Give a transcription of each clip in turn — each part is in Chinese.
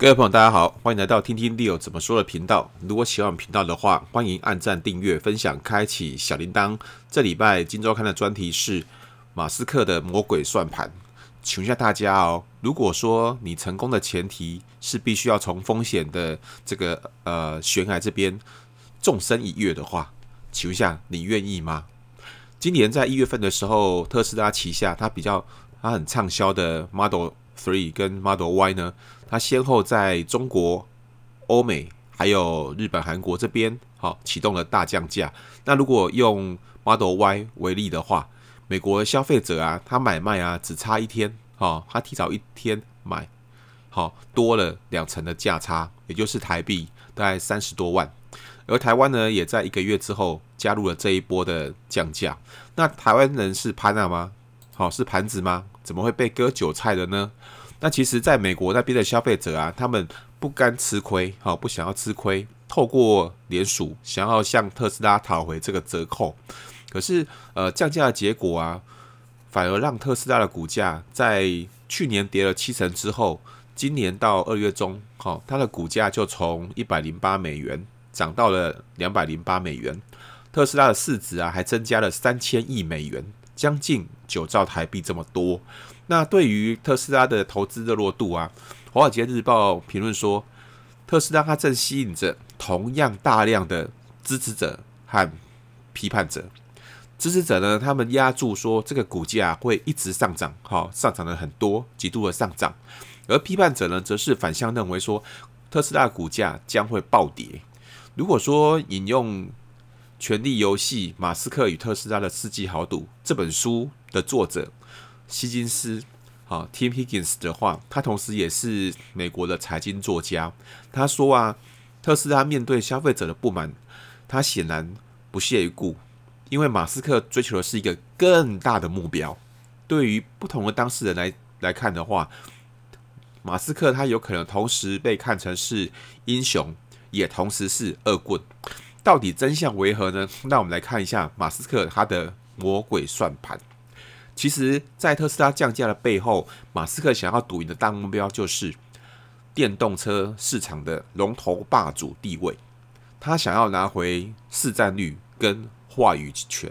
各位朋友，大家好，欢迎来到听听 Leo 怎么说的频道。如果喜欢我们频道的话，欢迎按赞、订阅、分享、开启小铃铛。这礼拜《今周刊》的专题是马斯克的魔鬼算盘。请问一下大家哦，如果说你成功的前提是必须要从风险的这个呃悬崖这边纵身一跃的话，请问一下你愿意吗？今年在一月份的时候，特斯拉旗下它比较它很畅销的 Model Three 跟 Model Y 呢，它先后在中国、欧美还有日本、韩国这边好启动了大降价。那如果用 Model Y 为例的话，美国消费者啊，他买卖啊只差一天，哦，他提早一天买，好多了两成的价差，也就是台币大概三十多万。而台湾呢，也在一个月之后加入了这一波的降价。那台湾人是盘子吗？好，是盘子吗？怎么会被割韭菜的呢？那其实，在美国那边的消费者啊，他们不甘吃亏，好，不想要吃亏，透过联署想要向特斯拉讨回这个折扣。可是，呃，降价的结果啊，反而让特斯拉的股价在去年跌了七成之后，今年到二月中，好，它的股价就从一百零八美元涨到了两百零八美元。特斯拉的市值啊，还增加了三千亿美元，将近九兆台币这么多。那对于特斯拉的投资热络度啊，《华尔街日报》评论说，特斯拉它正吸引着同样大量的支持者和批判者。支持者呢，他们押注说这个股价会一直上涨，好，上涨了很多，极度的上涨。而批判者呢，则是反向认为说，特斯拉股价将会暴跌。如果说引用《权力游戏：马斯克与特斯拉的世纪豪赌》这本书的作者希金斯，好，Tim Higgins 的话，他同时也是美国的财经作家。他说啊，特斯拉面对消费者的不满，他显然不屑一顾。因为马斯克追求的是一个更大的目标，对于不同的当事人来来看的话，马斯克他有可能同时被看成是英雄，也同时是恶棍。到底真相为何呢？那我们来看一下马斯克他的魔鬼算盘。其实，在特斯拉降价的背后，马斯克想要赌赢的大目标就是电动车市场的龙头霸主地位，他想要拿回市占率跟话语权。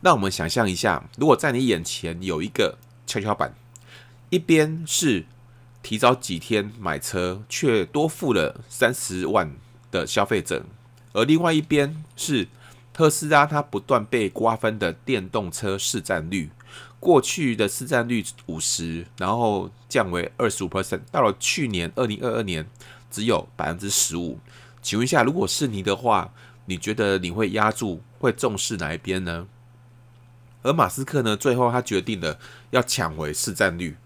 那我们想象一下，如果在你眼前有一个跷跷板，一边是提早几天买车却多付了三十万的消费者，而另外一边是特斯拉它不断被瓜分的电动车市占率，过去的市占率五十，然后降为二十五 percent，到了去年二零二二年只有百分之十五。请问一下，如果是你的话，你觉得你会压住，会重视哪一边呢？而马斯克呢，最后他决定了要抢回市占率，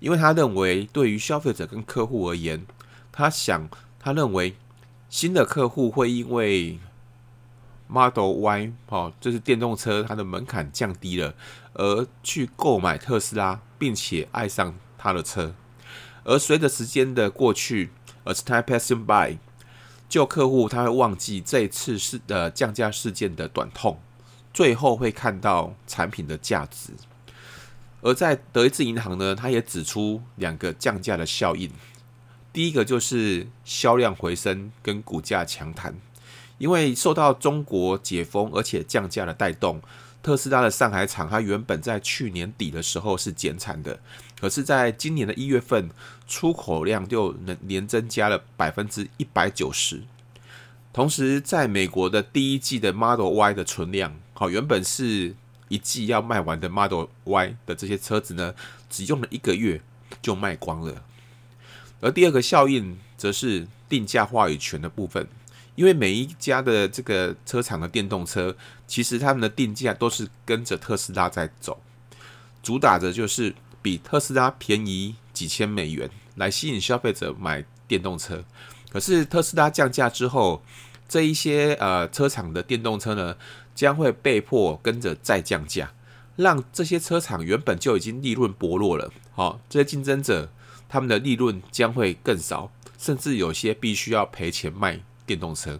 因为他认为对于消费者跟客户而言，他想，他认为新的客户会因为 Model Y 哦，就是电动车它的门槛降低了，而去购买特斯拉，并且爱上他的车。而随着时间的过去，As time passing by。旧客户他会忘记这一次是呃降价事件的短痛，最后会看到产品的价值。而在德意志银行呢，他也指出两个降价的效应。第一个就是销量回升跟股价强弹，因为受到中国解封而且降价的带动。特斯拉的上海厂，它原本在去年底的时候是减产的，可是在今年的一月份，出口量就能年增加了百分之一百九十。同时，在美国的第一季的 Model Y 的存量，好，原本是一季要卖完的 Model Y 的这些车子呢，只用了一个月就卖光了。而第二个效应，则是定价话语权的部分。因为每一家的这个车厂的电动车，其实他们的定价都是跟着特斯拉在走，主打的就是比特斯拉便宜几千美元，来吸引消费者买电动车。可是特斯拉降价之后，这一些呃车厂的电动车呢，将会被迫跟着再降价，让这些车厂原本就已经利润薄弱了，好，这些竞争者他们的利润将会更少，甚至有些必须要赔钱卖。电动车，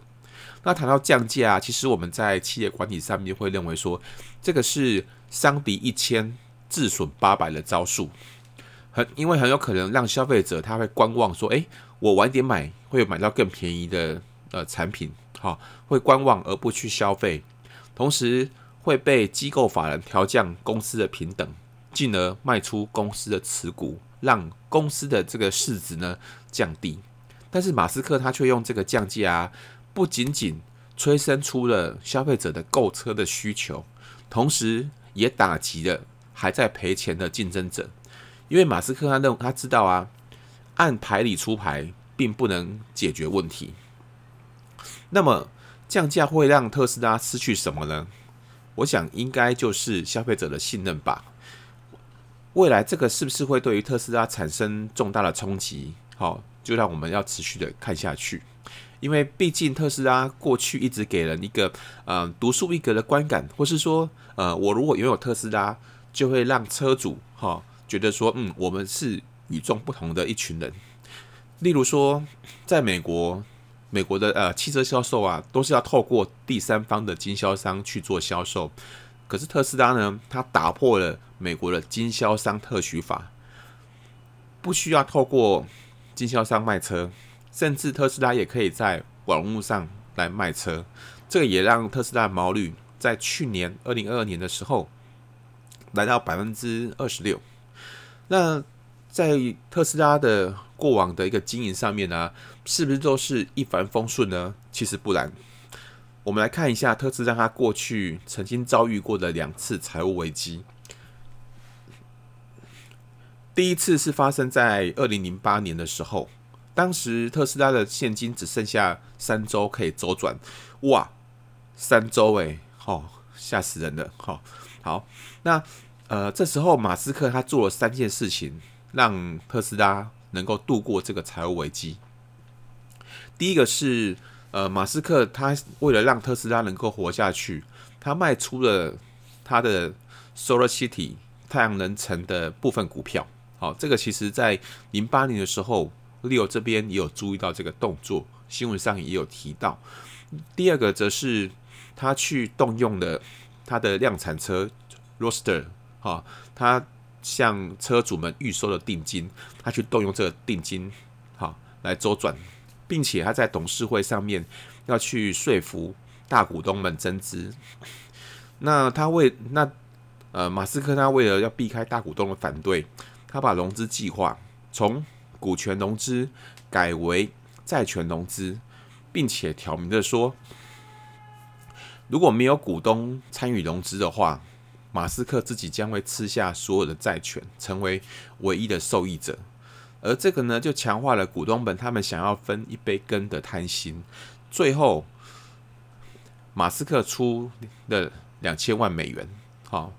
那谈到降价啊，其实我们在企业管理上面会认为说，这个是伤敌一千，自损八百的招数。很因为很有可能让消费者他会观望，说，诶，我晚点买会买到更便宜的呃产品，好，会观望而不去消费，同时会被机构法人调降公司的平等，进而卖出公司的持股，让公司的这个市值呢降低。但是马斯克他却用这个降价啊，不仅仅催生出了消费者的购车的需求，同时也打击了还在赔钱的竞争者。因为马斯克他认他知道啊，按牌理出牌并不能解决问题。那么降价会让特斯拉失去什么呢？我想应该就是消费者的信任吧。未来这个是不是会对于特斯拉产生重大的冲击？好。就让我们要持续的看下去，因为毕竟特斯拉过去一直给人一个呃独树一格的观感，或是说呃我如果拥有特斯拉，就会让车主哈、觉得说嗯我们是与众不同的一群人。例如说，在美国，美国的呃汽车销售啊都是要透过第三方的经销商去做销售，可是特斯拉呢，它打破了美国的经销商特许法，不需要透过。经销商卖车，甚至特斯拉也可以在网络上来卖车，这个也让特斯拉毛率在去年二零二二年的时候来到百分之二十六。那在特斯拉的过往的一个经营上面呢、是不是都是一帆风顺呢？其实不然。我们来看一下特斯拉它过去曾经遭遇过的两次财务危机。第一次是发生在二零零八年的时候，当时特斯拉的现金只剩下三周可以周转，哇，三周诶，好吓死人了，好，好，那呃这时候马斯克他做了三件事情，让特斯拉能够度过这个财务危机。第一个是呃马斯克他为了让特斯拉能够活下去，他卖出了他的 Solar City 太阳能城的部分股票。好，这个其实，在零八年的时候，Leo 这边也有注意到这个动作，新闻上也有提到。第二个则是他去动用了他的量产车 Roster，哈，他向车主们预收了定金，他去动用这个定金，好来周转，并且他在董事会上面要去说服大股东们增资。那他为那呃马斯克他为了要避开大股东的反对。他把融资计划从股权融资改为债权融资，并且挑明的说，如果没有股东参与融资的话，马斯克自己将会吃下所有的债权，成为唯一的受益者。而这个呢，就强化了股东们他们想要分一杯羹的贪心。最后，马斯克出了两千万美元，好。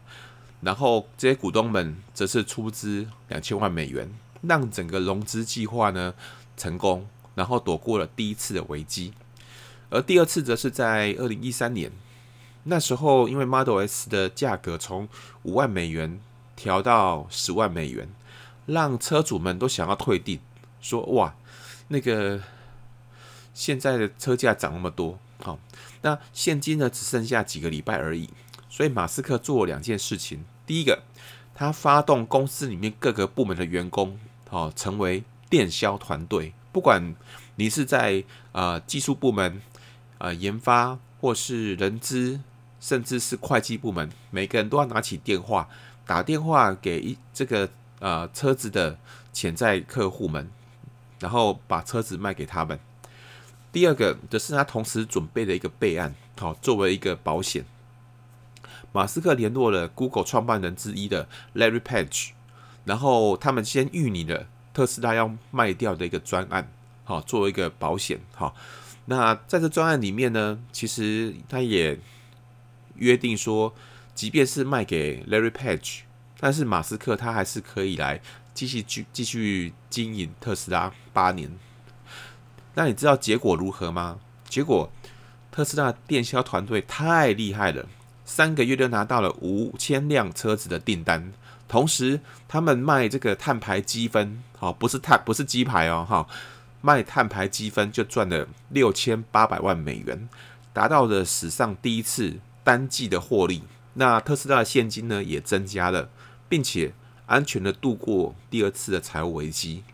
然后这些股东们则是出资两千万美元，让整个融资计划呢成功，然后躲过了第一次的危机。而第二次则是在二零一三年，那时候因为 Model S 的价格从五万美元调到十万美元，让车主们都想要退订，说哇，那个现在的车价涨那么多，好，那现金呢只剩下几个礼拜而已，所以马斯克做了两件事情。第一个，他发动公司里面各个部门的员工，哦，成为电销团队。不管你是在呃技术部门、呃研发，或是人资，甚至是会计部门，每个人都要拿起电话，打电话给一这个呃车子的潜在客户们，然后把车子卖给他们。第二个，则是他同时准备的一个备案，好，作为一个保险。马斯克联络了 Google 创办人之一的 Larry Page，然后他们先预拟了特斯拉要卖掉的一个专案，好，作为一个保险，好。那在这专案里面呢，其实他也约定说，即便是卖给 Larry Page，但是马斯克他还是可以来继续继继续经营特斯拉八年。那你知道结果如何吗？结果特斯拉电销团队太厉害了。三个月就拿到了五千辆车子的订单，同时他们卖这个碳排积分，好，不是碳，不是鸡排哦，哈，卖碳排积分就赚了六千八百万美元，达到了史上第一次单季的获利。那特斯拉的现金呢也增加了，并且安全的度过第二次的财务危机。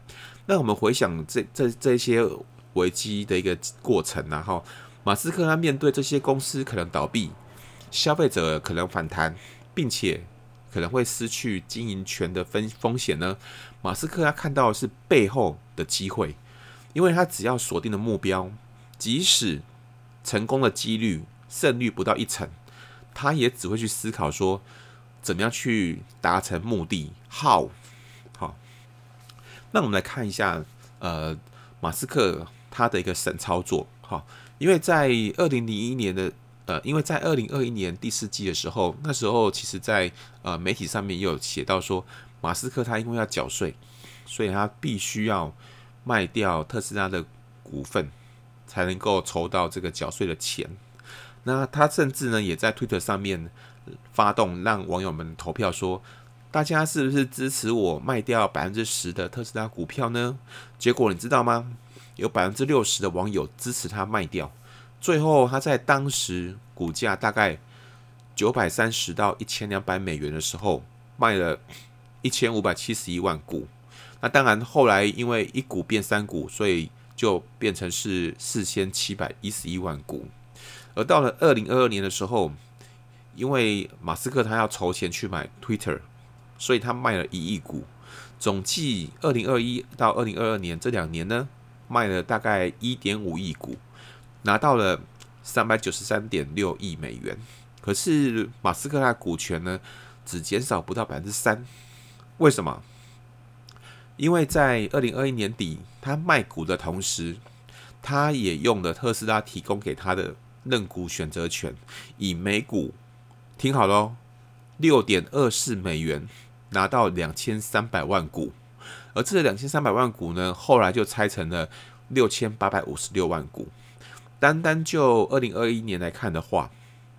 那我们回想这这这些危机的一个过程，然后马斯克他面对这些公司可能倒闭，消费者可能反弹，并且可能会失去经营权的风风险呢？马斯克他看到的是背后的机会，因为他只要锁定的目标，即使成功的几率胜率不到一成，他也只会去思考说，怎么样去达成目的？How？好，那我们来看一下，呃，马斯克他的一个神操作。好，因为在二零零一年的，呃，因为在二零二一年第四季的时候，那时候其实在呃媒体上面也有写到说，马斯克他因为要缴税，所以他必须要卖掉特斯拉的股份，才能够筹到这个缴税的钱。那他甚至呢，也在推特上面。发动让网友们投票说，大家是不是支持我卖掉百分之十的特斯拉股票呢？结果你知道吗？有百分之六十的网友支持他卖掉。最后他在当时股价大概九百三十到一千两百美元的时候，卖了一千五百七十一万股。那当然后来因为一股变三股，所以就变成是四千七百一十一万股。而到了二零二二年的时候，因为马斯克他要筹钱去买 Twitter，所以他卖了一亿股。总计二零二一到二零二二年这两年呢，卖了大概一点五亿股，拿到了三百九十三点六亿美元。可是马斯克他的股权呢，只减少不到百分之三。为什么？因为在二零二一年底，他卖股的同时，他也用了特斯拉提供给他的认股选择权，以每股。听好喽，六点二四美元拿到两千三百万股，而这两千三百万股呢，后来就拆成了六千八百五十六万股。单单就二零二一年来看的话，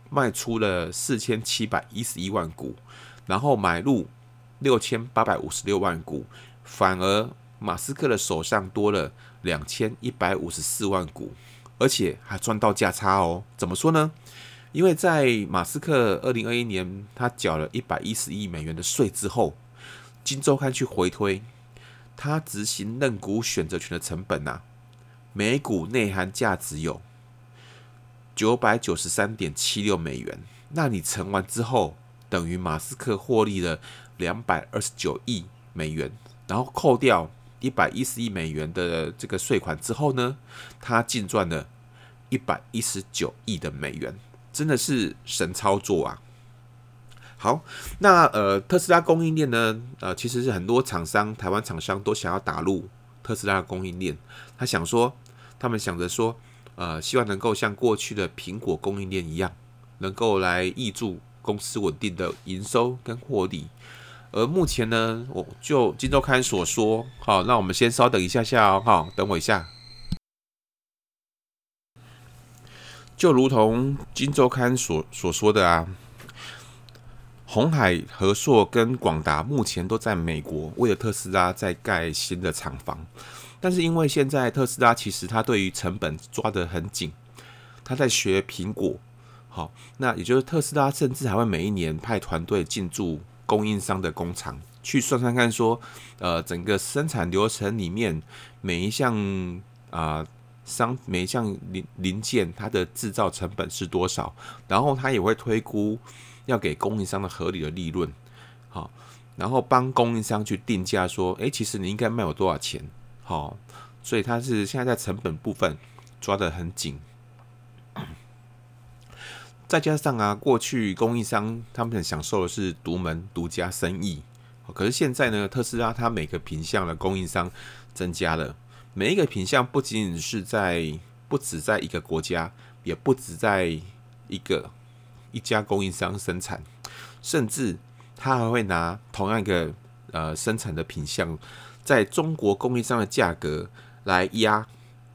卖出了四千七百一十一万股，然后买入六千八百五十六万股，反而马斯克的手上多了两千一百五十四万股，而且还赚到价差哦。怎么说呢？因为在马斯克二零二一年他缴了一百一十亿美元的税之后，金周刊去回推他执行认股选择权的成本呐、啊，每股内含价值有九百九十三点七六美元。那你乘完之后，等于马斯克获利了两百二十九亿美元，然后扣掉一百一十亿美元的这个税款之后呢，他净赚了一百一十九亿的美元。真的是神操作啊！好，那呃，特斯拉供应链呢？呃，其实是很多厂商，台湾厂商都想要打入特斯拉的供应链。他想说，他们想着说，呃，希望能够像过去的苹果供应链一样，能够来挹注公司稳定的营收跟获利。而目前呢，我就金周刊所说，好，那我们先稍等一下下哦，好，等我一下。就如同《金周刊》所所说的啊，红海、和硕跟广达目前都在美国为了特斯拉在盖新的厂房，但是因为现在特斯拉其实它对于成本抓得很紧，它在学苹果，好，那也就是特斯拉甚至还会每一年派团队进驻供应商的工厂去算算看，说，呃，整个生产流程里面每一项啊。商每一项零零件，它的制造成本是多少？然后他也会推估要给供应商的合理的利润，好，然后帮供应商去定价，说，诶，其实你应该卖我多少钱？好，所以他是现在在成本部分抓得很紧。再加上啊，过去供应商他们很享受的是独门独家生意，可是现在呢，特斯拉它每个品项的供应商增加了。每一个品项不仅仅是在，不止在一个国家，也不止在一个一家供应商生产，甚至他还会拿同样一个呃生产的品相，在中国供应商的价格来压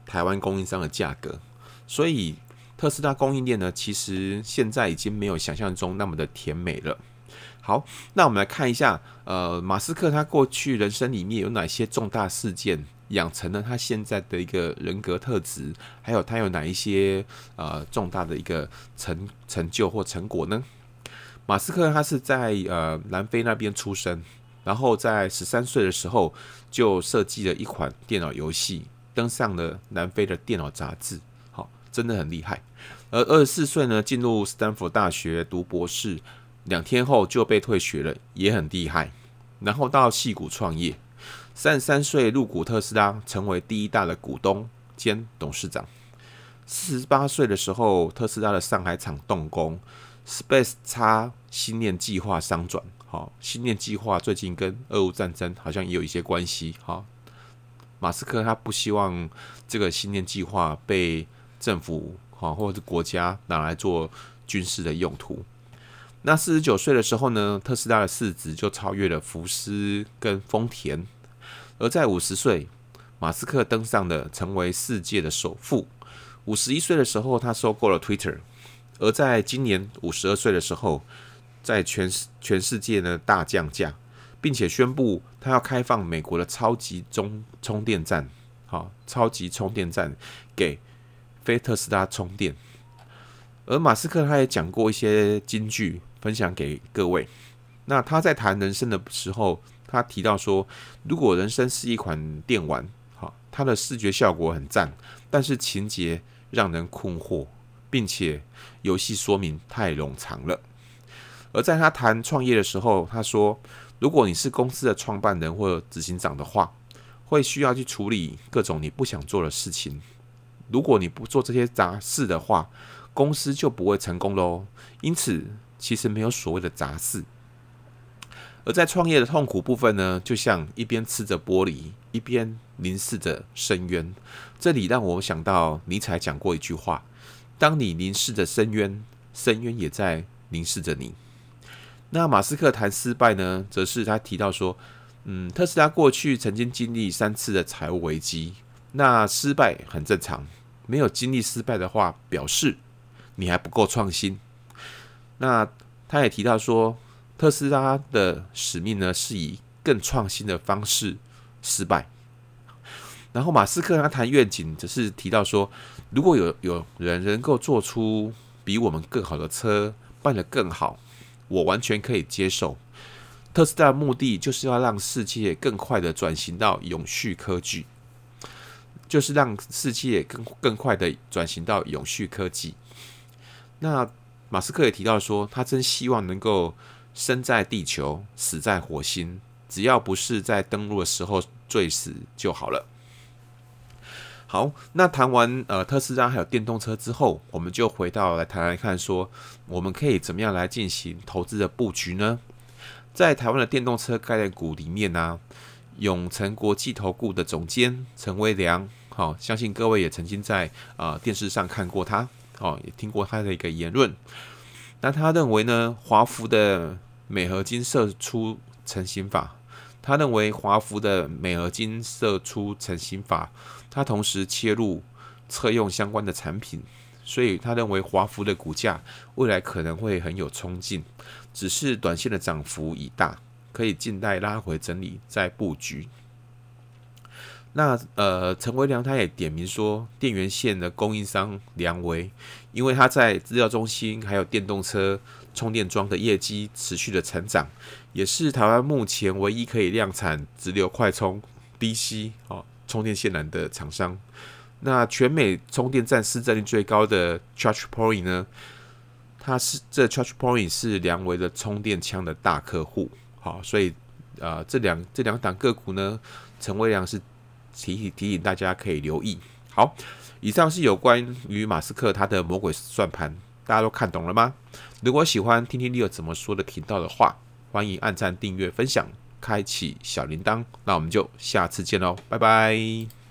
台湾供应商的价格，所以特斯拉供应链呢，其实现在已经没有想象中那么的甜美了。好，那我们来看一下，呃，马斯克他过去人生里面有哪些重大事件？养成了他现在的一个人格特质，还有他有哪一些呃重大的一个成成就或成果呢？马斯克他是在呃南非那边出生，然后在十三岁的时候就设计了一款电脑游戏，登上了南非的电脑杂志，好，真的很厉害。而二十四岁呢，进入斯坦福大学读博士，两天后就被退学了，也很厉害。然后到矽谷创业，三十三岁入股特斯拉，成为第一大的股东兼董事长。四十八岁的时候，特斯拉的上海厂动工，Space X 星链计划商转。好，星链计划最近跟俄乌战争好像也有一些关系。好，马斯克他不希望这个星链计划被政府好或者是国家拿来做军事的用途。那四十九岁的时候呢，特斯拉的市值就超越了福斯跟丰田。而在五十岁，马斯克登上了成为世界的首富。五十一岁的时候，他收购了 Twitter，而在今年五十二岁的时候，在全世全世界呢大降价，并且宣布他要开放美国的超级中充电站，好，超级充电站给非特斯拉充电。而马斯克他也讲过一些金句，分享给各位。那他在谈人生的时候，他提到说，如果人生是一款电玩，好，它的视觉效果很赞，但是情节。让人困惑，并且游戏说明太冗长了。而在他谈创业的时候，他说：“如果你是公司的创办人或执行长的话，会需要去处理各种你不想做的事情。如果你不做这些杂事的话，公司就不会成功喽。因此，其实没有所谓的杂事。而在创业的痛苦部分呢，就像一边吃着玻璃，一边凝视着深渊。”这里让我想到尼采讲过一句话：“当你凝视着深渊，深渊也在凝视着你。”那马斯克谈失败呢，则是他提到说：“嗯，特斯拉过去曾经经历三次的财务危机，那失败很正常。没有经历失败的话，表示你还不够创新。”那他也提到说，特斯拉的使命呢，是以更创新的方式失败。然后马斯克他谈愿景，则是提到说，如果有有人能够做出比我们更好的车，办得更好，我完全可以接受。特斯拉的目的就是要让世界更快的转型到永续科技，就是让世界更更快的转型到永续科技。那马斯克也提到说，他真希望能够生在地球，死在火星，只要不是在登陆的时候坠死就好了。好，那谈完呃特斯拉还有电动车之后，我们就回到来谈来看说，我们可以怎么样来进行投资的布局呢？在台湾的电动车概念股里面呢、啊，永诚国际投顾的总监陈威良，好、哦，相信各位也曾经在啊、呃、电视上看过他，哦，也听过他的一个言论。那他认为呢，华孚的镁合金射出成型法，他认为华孚的镁合金射出成型法。他同时切入测用相关的产品，所以他认为华孚的股价未来可能会很有冲劲，只是短线的涨幅已大，可以静待拉回整理再布局。那呃，陈维良他也点名说，电源线的供应商良维，因为他在资料中心还有电动车充电桩的业绩持续的成长，也是台湾目前唯一可以量产直流快充 DC 哦。充电线缆的厂商，那全美充电站市占率最高的 ChargePoint 呢？它是这 ChargePoint 是梁维的充电枪的大客户，好，所以啊、这两这两档个股呢，陈维良是提醒提醒大家可以留意。好，以上是有关于马斯克他的魔鬼算盘，大家都看懂了吗？如果喜欢听听 Leo 怎么说的频道的话，欢迎按赞、订阅、分享。开启小铃铛，那我们就下次见喽，拜拜。